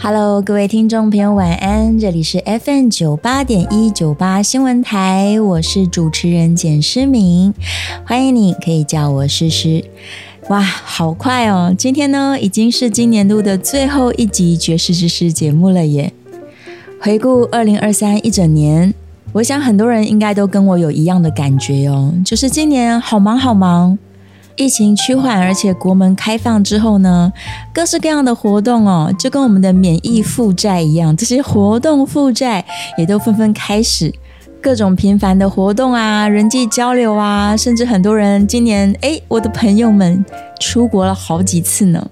Hello，各位听众朋友，晚安！这里是 FM 九八点一九八新闻台，我是主持人简诗明，欢迎你，可以叫我诗诗。哇，好快哦！今天呢，已经是今年度的最后一集爵士知识节目了耶。回顾二零二三一整年，我想很多人应该都跟我有一样的感觉哦，就是今年好忙好忙。疫情趋缓，而且国门开放之后呢，各式各样的活动哦，就跟我们的免疫负债一样，这些活动负债也都纷纷开始，各种频繁的活动啊，人际交流啊，甚至很多人今年哎，我的朋友们出国了好几次呢。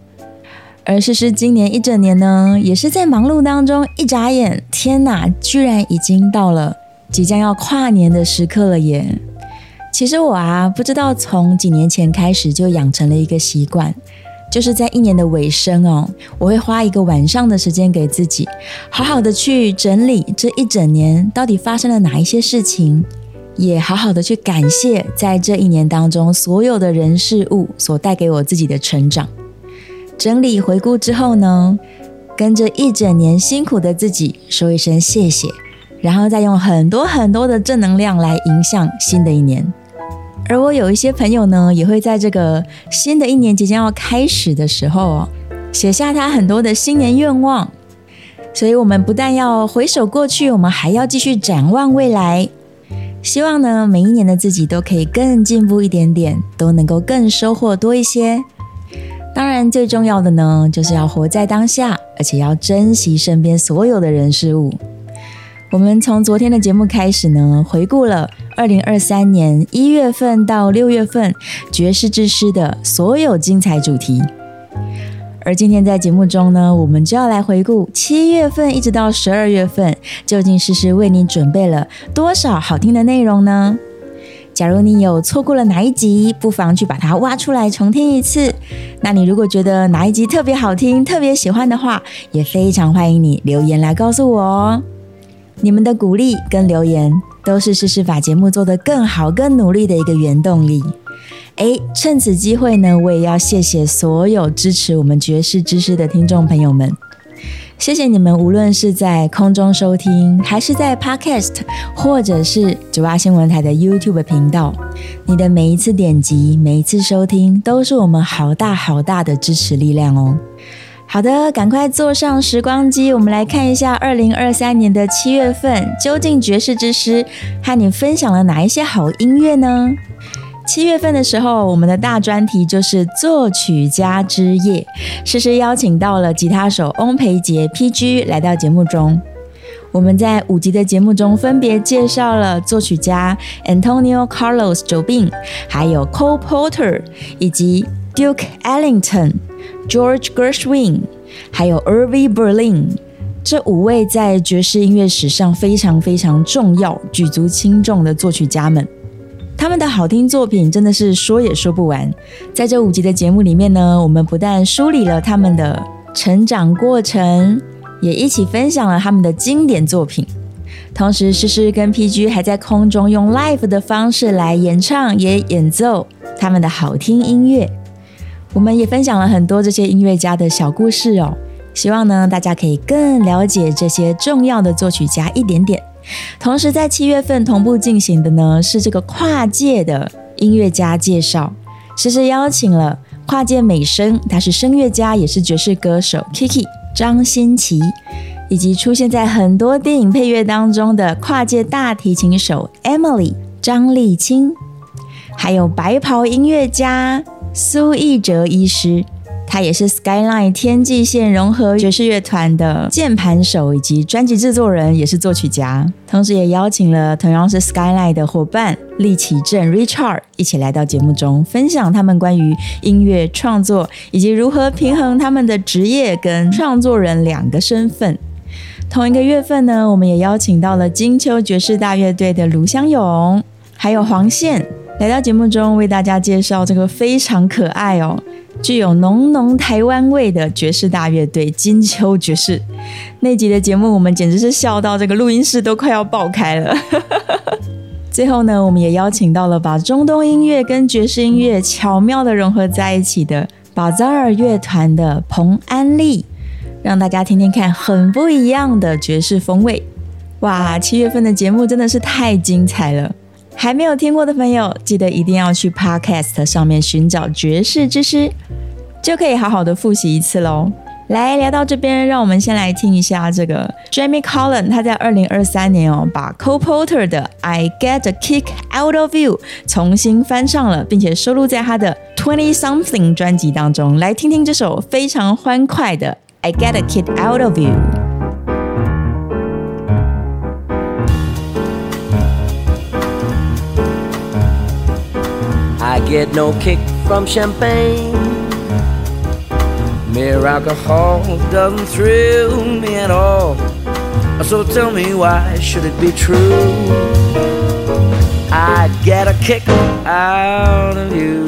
而诗诗今年一整年呢，也是在忙碌当中，一眨眼，天哪，居然已经到了即将要跨年的时刻了耶！其实我啊，不知道从几年前开始就养成了一个习惯，就是在一年的尾声哦，我会花一个晚上的时间给自己，好好的去整理这一整年到底发生了哪一些事情，也好好的去感谢在这一年当中所有的人事物所带给我自己的成长。整理回顾之后呢，跟着一整年辛苦的自己说一声谢谢，然后再用很多很多的正能量来迎向新的一年。而我有一些朋友呢，也会在这个新的一年即将要开始的时候哦，写下他很多的新年愿望。所以，我们不但要回首过去，我们还要继续展望未来。希望呢，每一年的自己都可以更进步一点点，都能够更收获多一些。当然，最重要的呢，就是要活在当下，而且要珍惜身边所有的人事物。我们从昨天的节目开始呢，回顾了二零二三年一月份到六月份爵士之诗的所有精彩主题。而今天在节目中呢，我们就要来回顾七月份一直到十二月份，究竟诗诗为你准备了多少好听的内容呢？假如你有错过了哪一集，不妨去把它挖出来重听一次。那你如果觉得哪一集特别好听、特别喜欢的话，也非常欢迎你留言来告诉我哦。你们的鼓励跟留言，都是试试法节目做得更好、更努力的一个原动力。哎，趁此机会呢，我也要谢谢所有支持我们爵士知识的听众朋友们，谢谢你们，无论是在空中收听，还是在 Podcast，或者是九八新闻台的 YouTube 频道，你的每一次点击、每一次收听，都是我们好大好大的支持力量哦。好的，赶快坐上时光机，我们来看一下二零二三年的七月份，究竟爵士之师和你分享了哪一些好音乐呢？七月份的时候，我们的大专题就是作曲家之夜，诗诗邀请到了吉他手翁培杰 PG 来到节目中。我们在五集的节目中分别介绍了作曲家 Antonio Carlos Jobim，还有 Cole Porter 以及 Duke Ellington。George Gershwin，还有 Irving Berlin，这五位在爵士音乐史上非常非常重要、举足轻重的作曲家们，他们的好听作品真的是说也说不完。在这五集的节目里面呢，我们不但梳理了他们的成长过程，也一起分享了他们的经典作品。同时，诗诗跟 PG 还在空中用 live 的方式来演唱，也演奏他们的好听音乐。我们也分享了很多这些音乐家的小故事哦，希望呢大家可以更了解这些重要的作曲家一点点。同时，在七月份同步进行的呢是这个跨界的音乐家介绍，其实邀请了跨界美声，他是声乐家也是爵士歌手 Kiki 张新奇，以及出现在很多电影配乐当中的跨界大提琴手 Emily 张丽清，还有白袍音乐家。苏义哲医师，他也是 Skyline 天际线融合爵士乐团的键盘手以及专辑制作人，也是作曲家。同时，也邀请了同样是 Skyline 的伙伴利奇正 Richard 一起来到节目中，分享他们关于音乐创作以及如何平衡他们的职业跟创作人两个身份。同一个月份呢，我们也邀请到了金秋爵士大乐队的卢香勇，还有黄宪来到节目中为大家介绍这个非常可爱哦，具有浓浓台湾味的爵士大乐队金秋爵士。那集的节目我们简直是笑到这个录音室都快要爆开了。最后呢，我们也邀请到了把中东音乐跟爵士音乐巧妙的融合在一起的巴扎尔乐团的彭安利。让大家听听看很不一样的爵士风味，哇！七月份的节目真的是太精彩了，还没有听过的朋友，记得一定要去 Podcast 上面寻找爵士之师，就可以好好的复习一次喽。来聊到这边，让我们先来听一下这个 Jamie Collin，他在二零二三年哦，把 Co Porter 的 I Get a Kick Out of You 重新翻唱了，并且收录在他的 Twenty Something 专辑当中，来听听这首非常欢快的。I get a kick out of you. Get no kick from champagne. Mere alcohol doesn't thrill me at all. So tell me why should it be true? I get a kick out of you.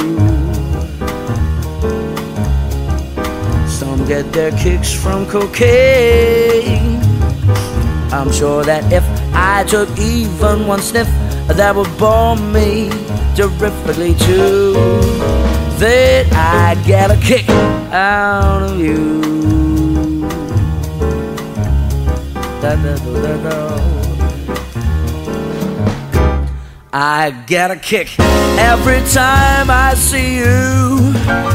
Some get their kicks from cocaine. I'm sure that if I took even one sniff, that would bore me terrifically true That I'd get a kick out of you. Da, da, da, I get a kick every time I see you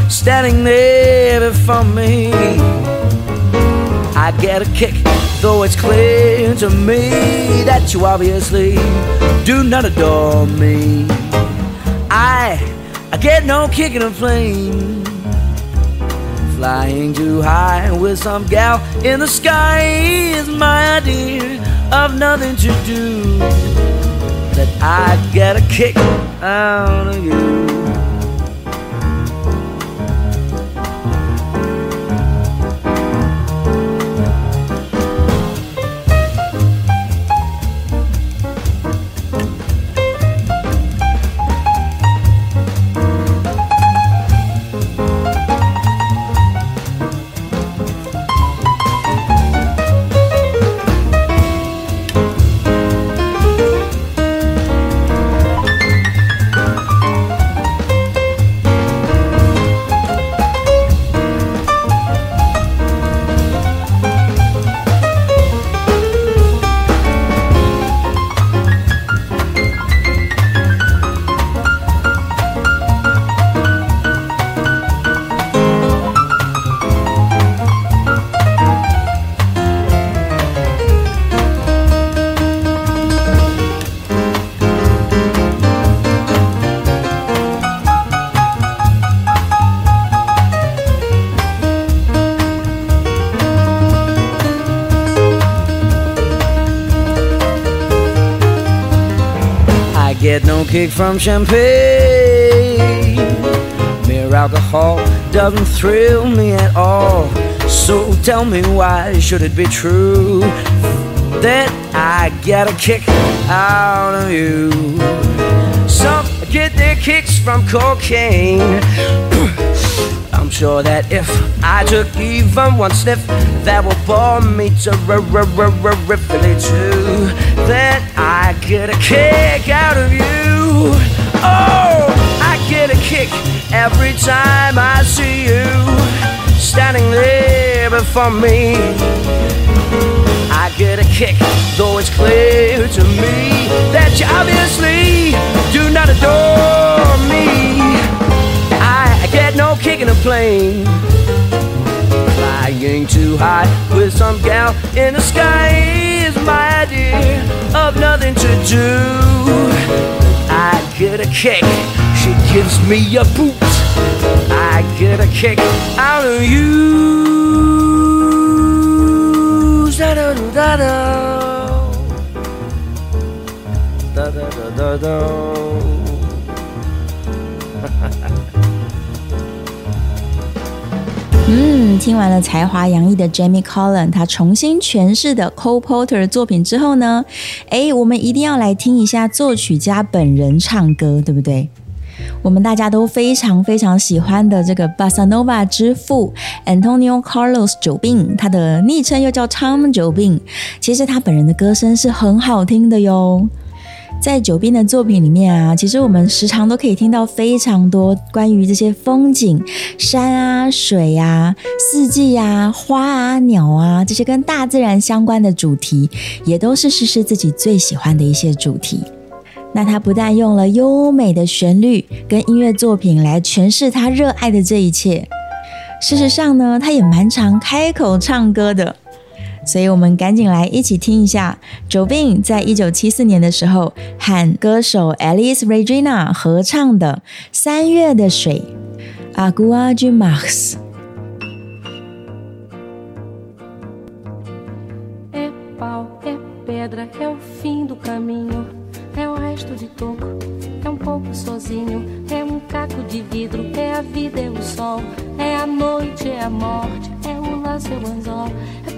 standing there before me. I get a kick, though it's clear to me that you obviously do not adore me. I, I get no kick in a plane. Flying too high with some gal in the sky is my idea of nothing to do that I get a kick out of you. Kick from champagne. Mere alcohol doesn't thrill me at all. So tell me why should it be true that I get a kick out of you? Some get their kicks from cocaine. Sure that if I took even one sniff, that would bore me terrifically too. That I get a kick out of you. Oh, I get a kick every time I see you standing there before me. I get a kick, though it's clear to me that you obviously do not adore me get no kick in a plane. Flying too high with some gal in the sky is my idea of nothing to do. I get a kick, she gives me a boot. I get a kick out of you. Da da da da. Da da da da da. 嗯，听完了才华洋溢的 Jamie Collin 他重新诠释的 Cole Porter 的作品之后呢，哎，我们一定要来听一下作曲家本人唱歌，对不对？我们大家都非常非常喜欢的这个 Bossa Nova 之父 Antonio Carlos Jobim，他的昵称又叫 Tom Jobim。其实他本人的歌声是很好听的哟。在九斌的作品里面啊，其实我们时常都可以听到非常多关于这些风景、山啊、水啊、四季啊、花啊、鸟啊这些跟大自然相关的主题，也都是诗诗自己最喜欢的一些主题。那他不但用了优美的旋律跟音乐作品来诠释他热爱的这一切，事实上呢，他也蛮常开口唱歌的。所以我们赶紧来一起听一下 Jobim 在一九七四年的时候和歌手 Alice Regina 合唱的《三月的水》（Agua de Março）。É pau, é pedra, é o fim do caminho, é o resto de toco, é um pouco sozinho, é um caco de vidro, é a vida, é o sol, é a noite, é a morte, é o laço, é o anzol, é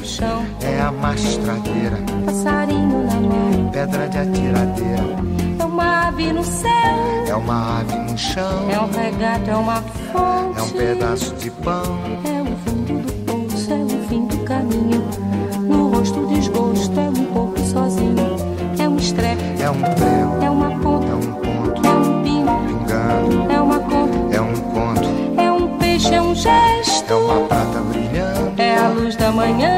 é chão, é a mastradeira, passarinho na mão. pedra de atiradeira, É uma ave no céu, é uma ave no chão, é um regato, é uma fonte. é um pedaço de pão, É o fundo do poço, é o fim do caminho. No rosto desgosto, é um pouco sozinho. É um estrepe, é um prego, é uma é ponta, um ponto, é um pingo, pingando, é uma conta, é um conto, é um peixe, é um gesto. é uma prata brilhando, É a luz da manhã,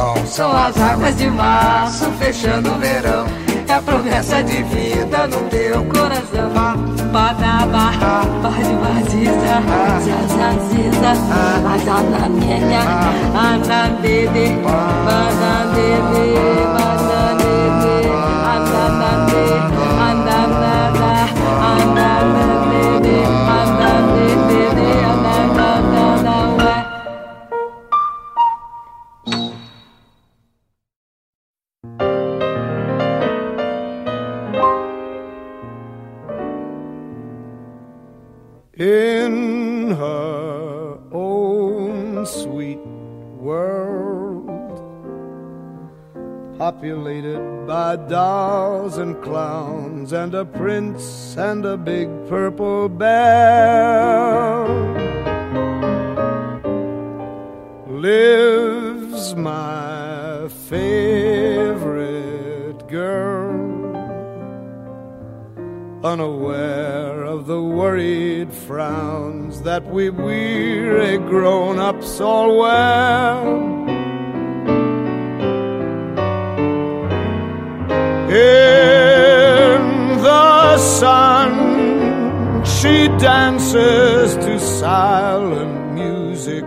sol. São as águas de março fechando o verão. É a promessa de vida no teu coração. Badaba, bade baziza, zazaziza, azanamenya, anandede, banandede, banandede, populated by dolls and clowns, and a prince and a big purple bear. Lives my favorite girl unaware of the worried frowns that we weary grown ups all wear. In the sun, she dances to silent music,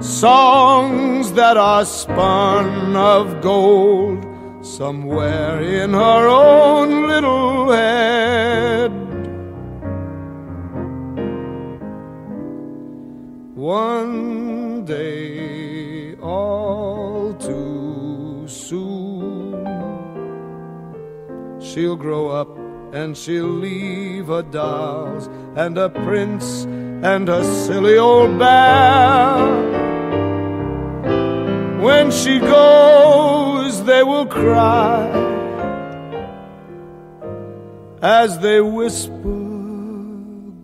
songs that are spun of gold somewhere in her own little head. One day, all she'll grow up and she'll leave her dolls and a prince and a silly old bear. When she goes, they will cry as they whisper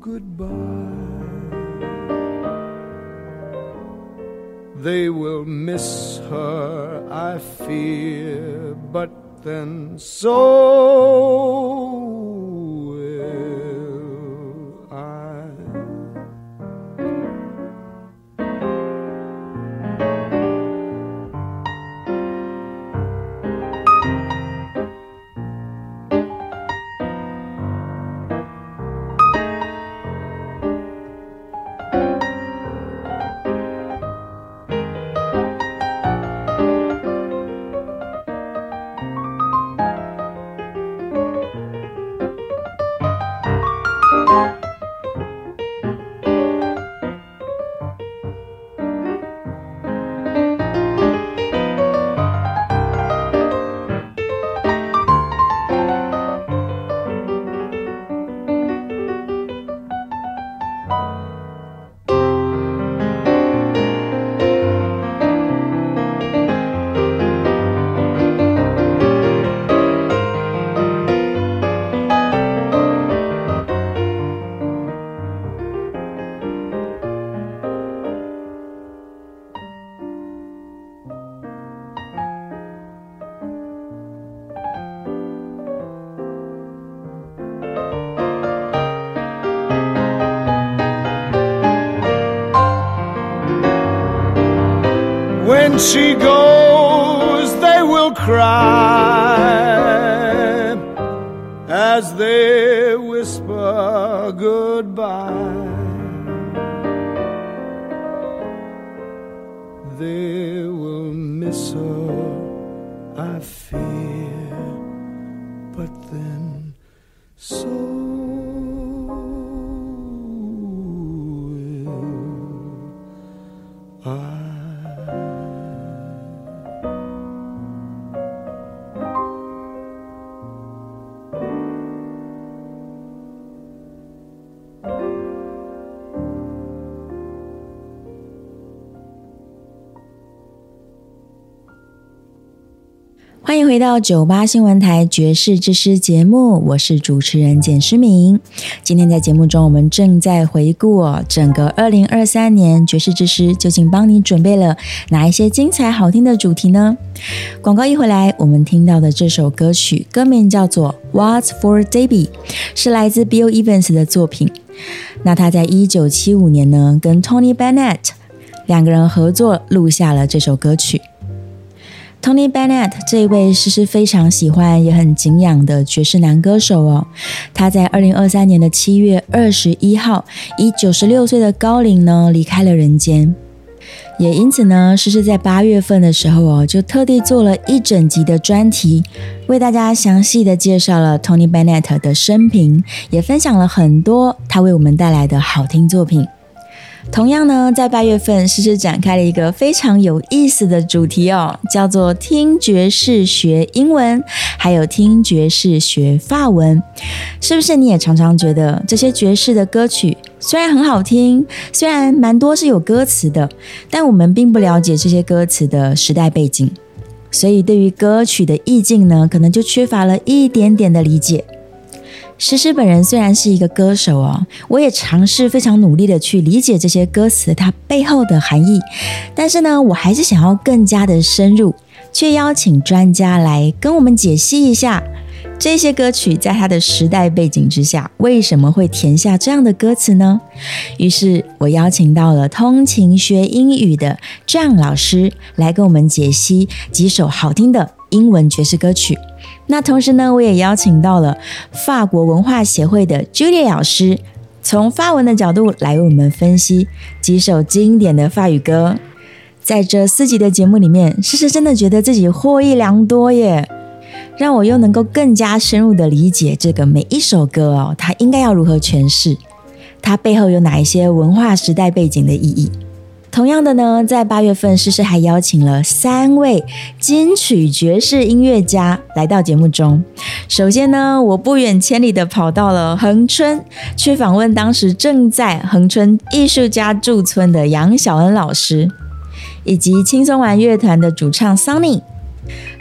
goodbye. They will miss her, I fear, but something so She goes, they will cry as they whisper goodbye. 回到九八新闻台爵士之诗节目，我是主持人简诗明。今天在节目中，我们正在回顾哦，整个二零二三年爵士之诗究竟帮你准备了哪一些精彩好听的主题呢？广告一回来，我们听到的这首歌曲歌名叫做《What's for Debbie》，是来自 Bill Evans 的作品。那他在一九七五年呢，跟 Tony Bennett 两个人合作录下了这首歌曲。Tony Bennett 这一位诗诗非常喜欢也很敬仰的爵士男歌手哦，他在二零二三年的七月二十一号，以九十六岁的高龄呢离开了人间。也因此呢，诗诗在八月份的时候哦，就特地做了一整集的专题，为大家详细的介绍了 Tony Bennett 的生平，也分享了很多他为我们带来的好听作品。同样呢，在八月份，诗诗展开了一个非常有意思的主题哦，叫做“听爵士学英文”，还有“听爵士学法文”。是不是你也常常觉得这些爵士的歌曲虽然很好听，虽然蛮多是有歌词的，但我们并不了解这些歌词的时代背景，所以对于歌曲的意境呢，可能就缺乏了一点点的理解。诗诗本人虽然是一个歌手哦，我也尝试非常努力的去理解这些歌词它背后的含义，但是呢，我还是想要更加的深入，却邀请专家来跟我们解析一下这些歌曲在它的时代背景之下，为什么会填下这样的歌词呢？于是我邀请到了通勤学英语的 John 老师来跟我们解析几首好听的英文爵士歌曲。那同时呢，我也邀请到了法国文化协会的 Julie 老师，从法文的角度来为我们分析几首经典的法语歌。在这四集的节目里面，诗诗真的觉得自己获益良多耶。让我又能够更加深入的理解这个每一首歌哦，它应该要如何诠释，它背后有哪一些文化时代背景的意义。同样的呢，在八月份，诗诗还邀请了三位金曲爵士音乐家来到节目中。首先呢，我不远千里的跑到了恒春，去访问当时正在恒春艺术家驻村的杨小恩老师，以及轻松玩乐团的主唱 Sunny。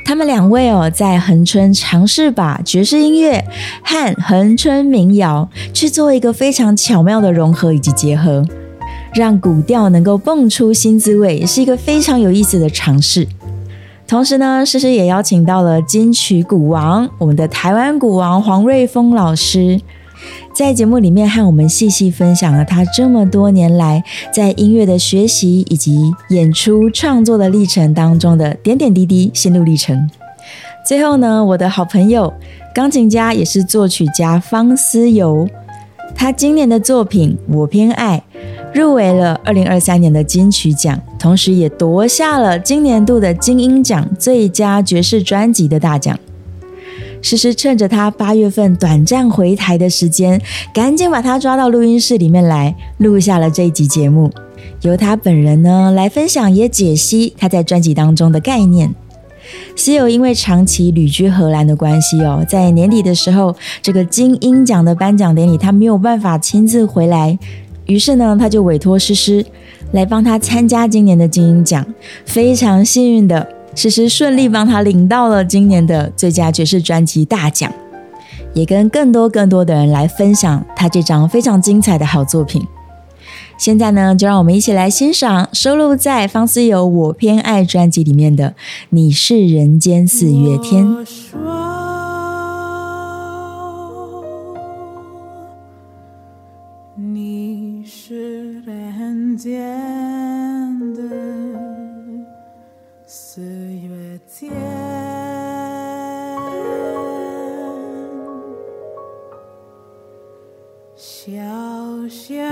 他们两位哦，在恒春尝试把爵士音乐和恒春民谣去做一个非常巧妙的融合以及结合，让古调能够蹦出新滋味，是一个非常有意思的尝试。同时呢，诗诗也邀请到了金曲鼓王，我们的台湾鼓王黄瑞峰老师。在节目里面和我们细细分享了他这么多年来在音乐的学习以及演出创作的历程当中的点点滴滴心路历程。最后呢，我的好朋友钢琴家也是作曲家方思游，他今年的作品《我偏爱》入围了二零二三年的金曲奖，同时也夺下了今年度的金鹰奖最佳爵士专辑的大奖。诗诗趁着他八月份短暂回台的时间，赶紧把他抓到录音室里面来录下了这一集节目，由他本人呢来分享也解析他在专辑当中的概念。西友因为长期旅居荷兰的关系哦，在年底的时候，这个金鹰奖的颁奖典礼他没有办法亲自回来，于是呢他就委托诗诗来帮他参加今年的金鹰奖，非常幸运的。诗诗顺利帮他领到了今年的最佳爵士专辑大奖，也跟更多更多的人来分享他这张非常精彩的好作品。现在呢，就让我们一起来欣赏收录在方思友《我偏爱》专辑里面的《你是人间四月天》。小巷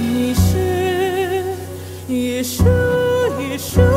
你是一树一树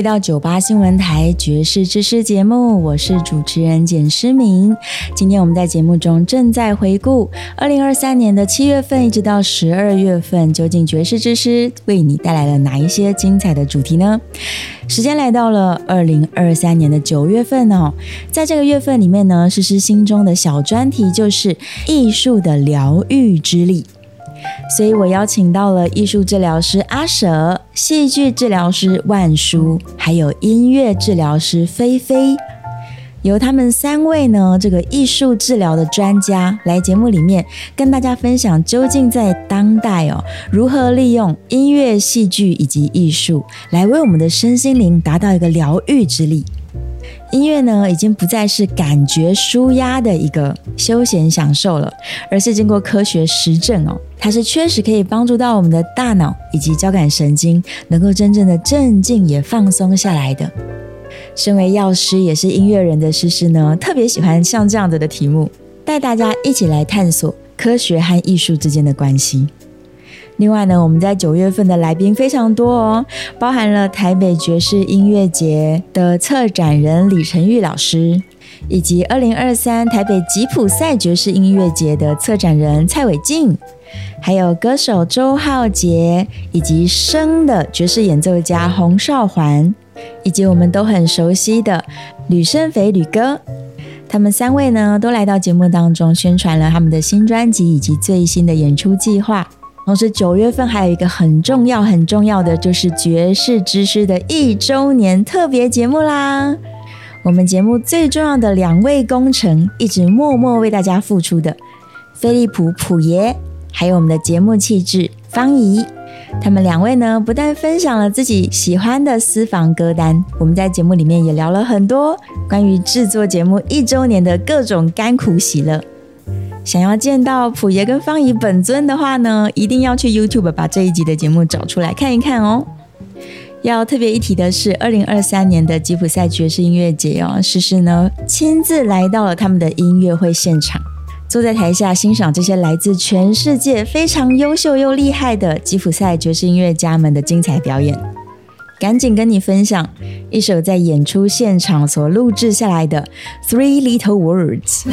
回到九八新闻台爵士知识节目，我是主持人简诗明。今天我们在节目中正在回顾二零二三年的七月份一直到十二月份，究竟爵士知识为你带来了哪一些精彩的主题呢？时间来到了二零二三年的九月份哦，在这个月份里面呢，诗诗心中的小专题就是艺术的疗愈之力。所以我邀请到了艺术治疗师阿舍、戏剧治疗师万舒，还有音乐治疗师菲菲，由他们三位呢这个艺术治疗的专家来节目里面跟大家分享，究竟在当代哦如何利用音乐、戏剧以及艺术来为我们的身心灵达到一个疗愈之力。音乐呢，已经不再是感觉舒压的一个休闲享受了，而是经过科学实证哦，它是确实可以帮助到我们的大脑以及交感神经，能够真正的镇静也放松下来的。身为药师也是音乐人的诗诗呢，特别喜欢像这样子的题目，带大家一起来探索科学和艺术之间的关系。另外呢，我们在九月份的来宾非常多哦，包含了台北爵士音乐节的策展人李晨玉老师，以及二零二三台北吉普赛爵士音乐节的策展人蔡伟静，还有歌手周浩杰，以及生的爵士演奏家洪少环，以及我们都很熟悉的吕胜肥吕哥。他们三位呢，都来到节目当中宣传了他们的新专辑以及最新的演出计划。同时，九月份还有一个很重要、很重要的，就是爵士之师的一周年特别节目啦。我们节目最重要的两位功臣，一直默默为大家付出的飞利浦普爷，还有我们的节目气质方怡，他们两位呢，不但分享了自己喜欢的私房歌单，我们在节目里面也聊了很多关于制作节目一周年的各种甘苦喜乐。想要见到普爷跟方怡本尊的话呢，一定要去 YouTube 把这一集的节目找出来看一看哦。要特别一提的是，二零二三年的吉普赛爵士音乐节哦，诗诗呢亲自来到了他们的音乐会现场，坐在台下欣赏这些来自全世界非常优秀又厉害的吉普赛爵士音乐家们的精彩表演。赶紧跟你分享一首在演出现场所录制下来的《Three Little Words》。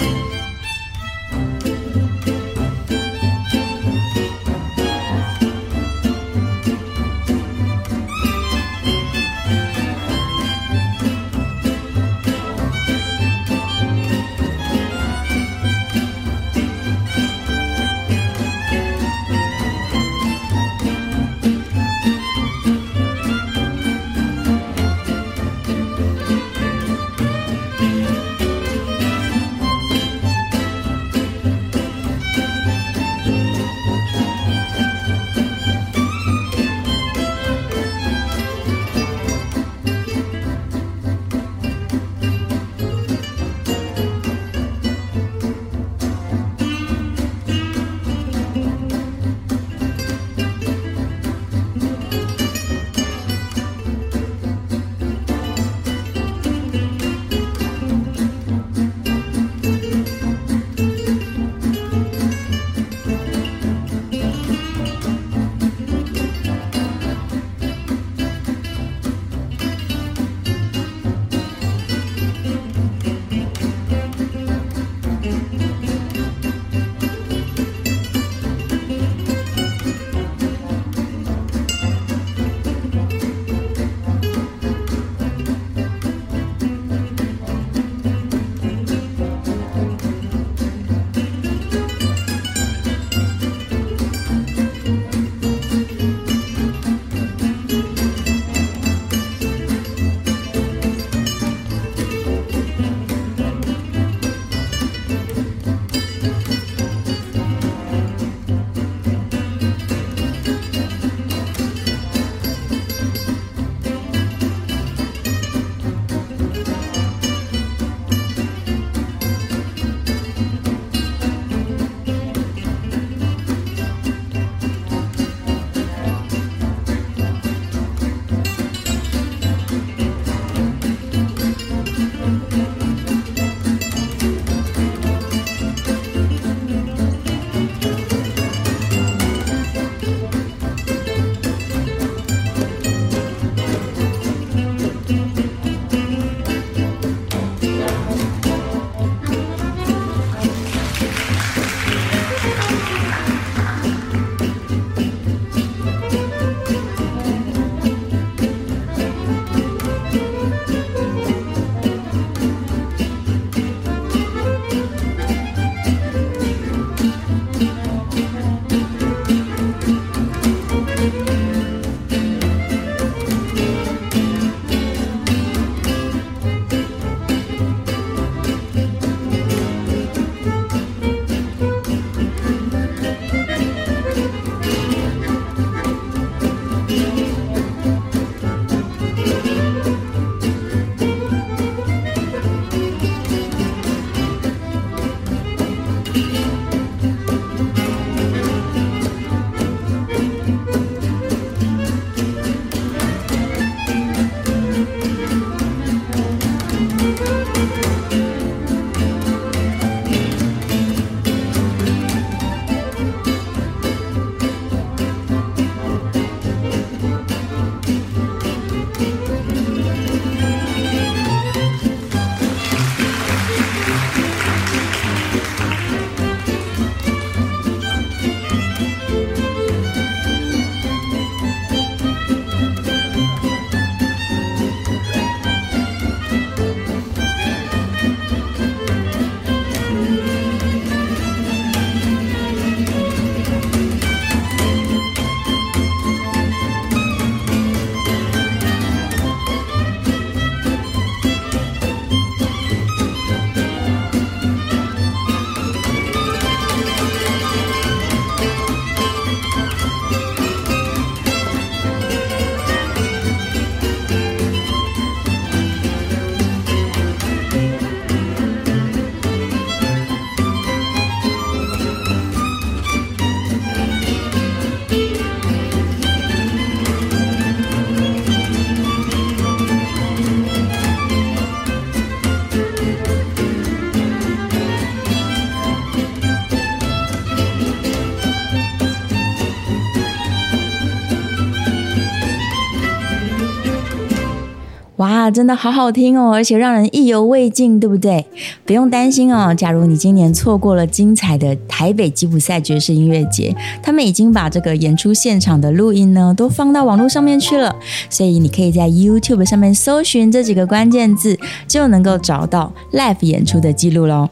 哇，真的好好听哦，而且让人意犹未尽，对不对？不用担心哦。假如你今年错过了精彩的台北吉普赛爵士音乐节，他们已经把这个演出现场的录音呢都放到网络上面去了，所以你可以在 YouTube 上面搜寻这几个关键字，就能够找到 live 演出的记录喽。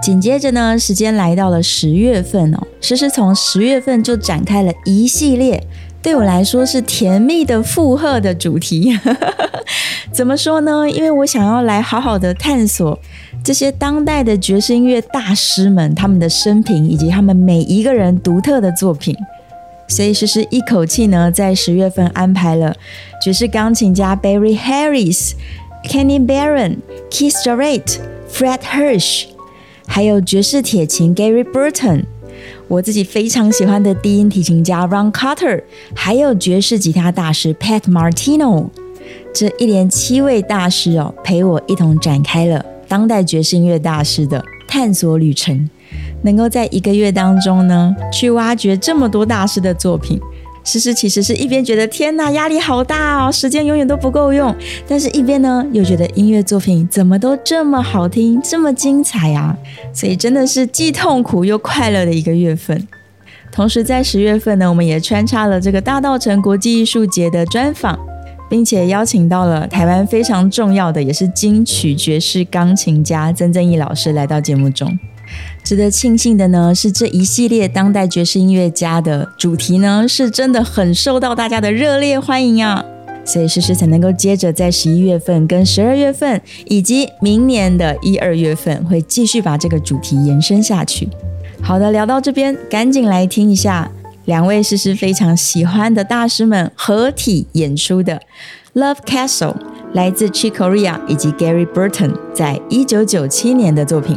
紧接着呢，时间来到了十月份哦，诗诗从十月份就展开了一系列。对我来说是甜蜜的负荷的主题，怎么说呢？因为我想要来好好的探索这些当代的爵士音乐大师们他们的生平以及他们每一个人独特的作品，所以诗诗一口气呢，在十月份安排了爵士钢琴家 Barry Harris、Kenny Barron、Keith Jarrett、Fred Hirsch，还有爵士铁琴 Gary Burton。我自己非常喜欢的低音提琴家 Ron Carter，还有爵士吉他大师 Pat Martino，这一连七位大师哦，陪我一同展开了当代爵士音乐大师的探索旅程。能够在一个月当中呢，去挖掘这么多大师的作品。诗诗其实是一边觉得天呐压力好大哦，时间永远都不够用，但是一边呢又觉得音乐作品怎么都这么好听，这么精彩啊！所以真的是既痛苦又快乐的一个月份。同时在十月份呢，我们也穿插了这个大道城国际艺术节的专访，并且邀请到了台湾非常重要的也是金曲爵士钢琴家曾正义老师来到节目中。值得庆幸的呢，是这一系列当代爵士音乐家的主题呢，是真的很受到大家的热烈欢迎啊！所以诗诗才能够接着在十一月份、跟十二月份，以及明年的一二月份，会继续把这个主题延伸下去。好的，聊到这边，赶紧来听一下两位诗诗非常喜欢的大师们合体演出的《Love Castle》，来自 Chick Corea 以及 Gary Burton 在一九九七年的作品。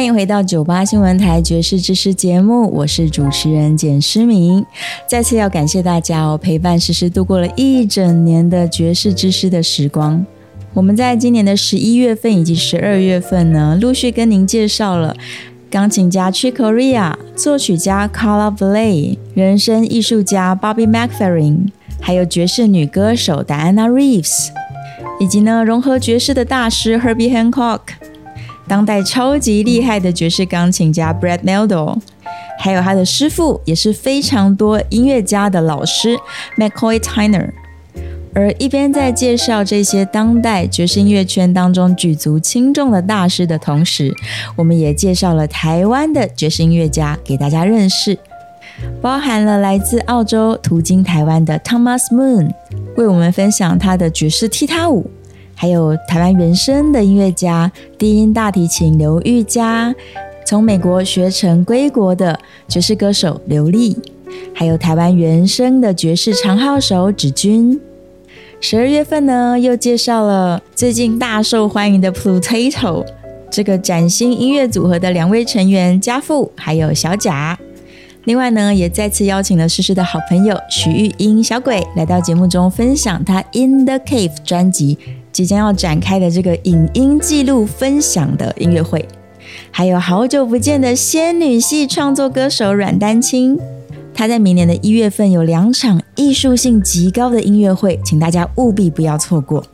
欢迎回到九八新闻台爵士知识节目，我是主持人简诗明。再次要感谢大家哦，陪伴诗诗度过了一整年的爵士知识的时光。我们在今年的十一月份以及十二月份呢，陆续跟您介绍了钢琴家 Chick Corea、作曲家 Carla Bley、人声艺术家 Bobby McFerrin，还有爵士女歌手 Diana Reeves，以及呢融合爵士的大师 Herbie Hancock。当代超级厉害的爵士钢琴家 Brad Mehldau，还有他的师傅，也是非常多音乐家的老师 McCoy Tyner。而一边在介绍这些当代爵士音乐圈当中举足轻重的大师的同时，我们也介绍了台湾的爵士音乐家给大家认识，包含了来自澳洲途经台湾的 Thomas Moon，为我们分享他的爵士踢踏舞。还有台湾原声的音乐家，低音大提琴刘玉佳，从美国学成归国的爵士歌手刘丽，还有台湾原声的爵士长号手芷君。十二月份呢，又介绍了最近大受欢迎的 Pluto 这个崭新音乐组合的两位成员家父还有小贾。另外呢，也再次邀请了诗诗的好朋友徐玉英小鬼来到节目中分享他 In the Cave 专辑。即将要展开的这个影音记录分享的音乐会，还有好久不见的仙女系创作歌手阮丹青，他在明年的一月份有两场艺术性极高的音乐会，请大家务必不要错过。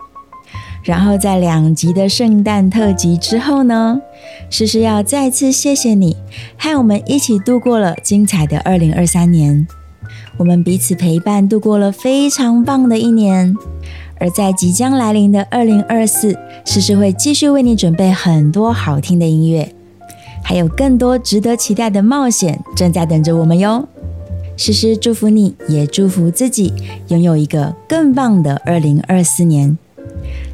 然后在两集的圣诞特辑之后呢，诗诗要再次谢谢你，和我们一起度过了精彩的二零二三年，我们彼此陪伴度过了非常棒的一年。而在即将来临的二零二四，诗诗会继续为你准备很多好听的音乐，还有更多值得期待的冒险正在等着我们哟。诗诗祝福你，也祝福自己拥有一个更棒的二零二四年。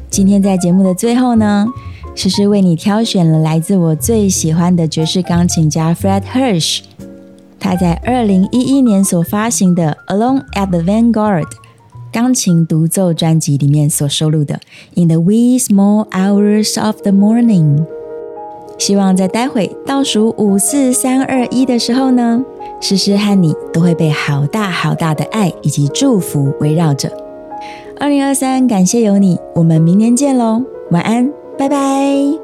今天在节目的最后呢，诗诗为你挑选了来自我最喜欢的爵士钢琴家 Fred Hirsch，他在二零一一年所发行的《Alone at the Vanguard》。钢琴独奏专辑里面所收录的《In the Wee Small Hours of the Morning》，希望在待会倒数五四三二一的时候呢，诗诗和你都会被好大好大的爱以及祝福围绕着。二零二三，感谢有你，我们明年见喽，晚安，拜拜。